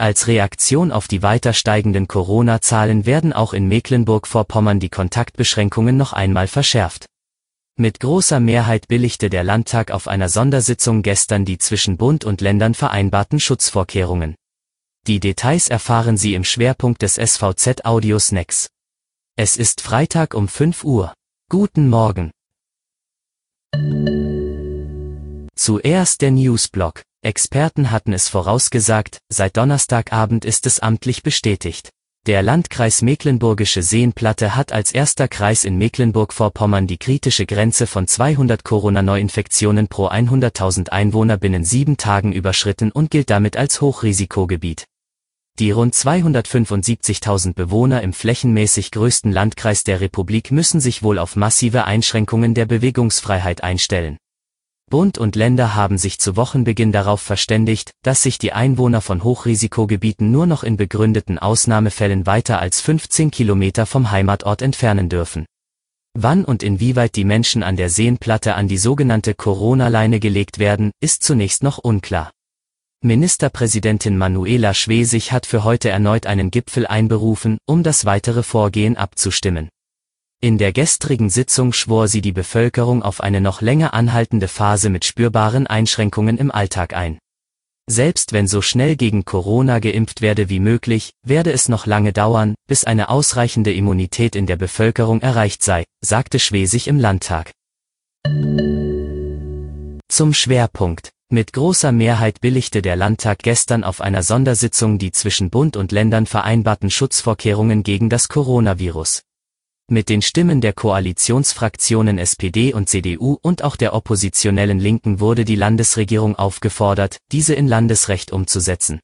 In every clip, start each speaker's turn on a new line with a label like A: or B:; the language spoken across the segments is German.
A: Als Reaktion auf die weiter steigenden Corona-Zahlen werden auch in Mecklenburg-Vorpommern die Kontaktbeschränkungen noch einmal verschärft. Mit großer Mehrheit billigte der Landtag auf einer Sondersitzung gestern die zwischen Bund und Ländern vereinbarten Schutzvorkehrungen. Die Details erfahren Sie im Schwerpunkt des SVZ Audio Snacks. Es ist Freitag um 5 Uhr. Guten Morgen. Zuerst der Newsblock. Experten hatten es vorausgesagt, seit Donnerstagabend ist es amtlich bestätigt. Der Landkreis Mecklenburgische Seenplatte hat als erster Kreis in Mecklenburg-Vorpommern die kritische Grenze von 200 Corona-Neuinfektionen pro 100.000 Einwohner binnen sieben Tagen überschritten und gilt damit als Hochrisikogebiet. Die rund 275.000 Bewohner im flächenmäßig größten Landkreis der Republik müssen sich wohl auf massive Einschränkungen der Bewegungsfreiheit einstellen. Bund und Länder haben sich zu Wochenbeginn darauf verständigt, dass sich die Einwohner von Hochrisikogebieten nur noch in begründeten Ausnahmefällen weiter als 15 Kilometer vom Heimatort entfernen dürfen. Wann und inwieweit die Menschen an der Seenplatte an die sogenannte Corona-Leine gelegt werden, ist zunächst noch unklar. Ministerpräsidentin Manuela Schwesig hat für heute erneut einen Gipfel einberufen, um das weitere Vorgehen abzustimmen. In der gestrigen Sitzung schwor sie die Bevölkerung auf eine noch länger anhaltende Phase mit spürbaren Einschränkungen im Alltag ein. Selbst wenn so schnell gegen Corona geimpft werde wie möglich, werde es noch lange dauern, bis eine ausreichende Immunität in der Bevölkerung erreicht sei, sagte Schwesig im Landtag. Zum Schwerpunkt. Mit großer Mehrheit billigte der Landtag gestern auf einer Sondersitzung die zwischen Bund und Ländern vereinbarten Schutzvorkehrungen gegen das Coronavirus. Mit den Stimmen der Koalitionsfraktionen SPD und CDU und auch der oppositionellen Linken wurde die Landesregierung aufgefordert, diese in Landesrecht umzusetzen.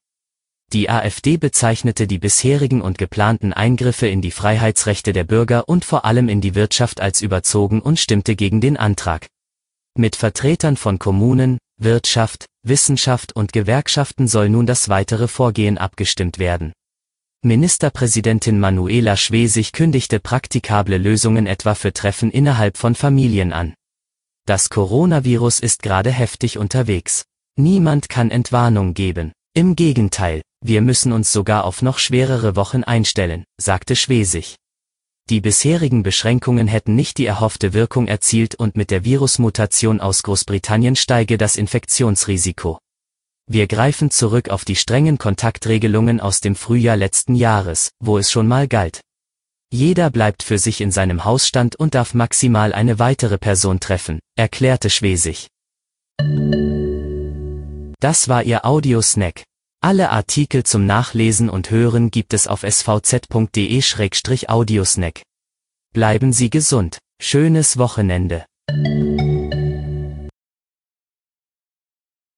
A: Die AfD bezeichnete die bisherigen und geplanten Eingriffe in die Freiheitsrechte der Bürger und vor allem in die Wirtschaft als überzogen und stimmte gegen den Antrag. Mit Vertretern von Kommunen, Wirtschaft, Wissenschaft und Gewerkschaften soll nun das weitere Vorgehen abgestimmt werden. Ministerpräsidentin Manuela Schwesig kündigte praktikable Lösungen etwa für Treffen innerhalb von Familien an. Das Coronavirus ist gerade heftig unterwegs. Niemand kann Entwarnung geben. Im Gegenteil, wir müssen uns sogar auf noch schwerere Wochen einstellen, sagte Schwesig. Die bisherigen Beschränkungen hätten nicht die erhoffte Wirkung erzielt und mit der Virusmutation aus Großbritannien steige das Infektionsrisiko. Wir greifen zurück auf die strengen Kontaktregelungen aus dem Frühjahr letzten Jahres, wo es schon mal galt. Jeder bleibt für sich in seinem Hausstand und darf maximal eine weitere Person treffen, erklärte Schwesig. Das war Ihr Audiosnack. Alle Artikel zum Nachlesen und Hören gibt es auf svz.de-audiosnack. Bleiben Sie gesund. Schönes Wochenende.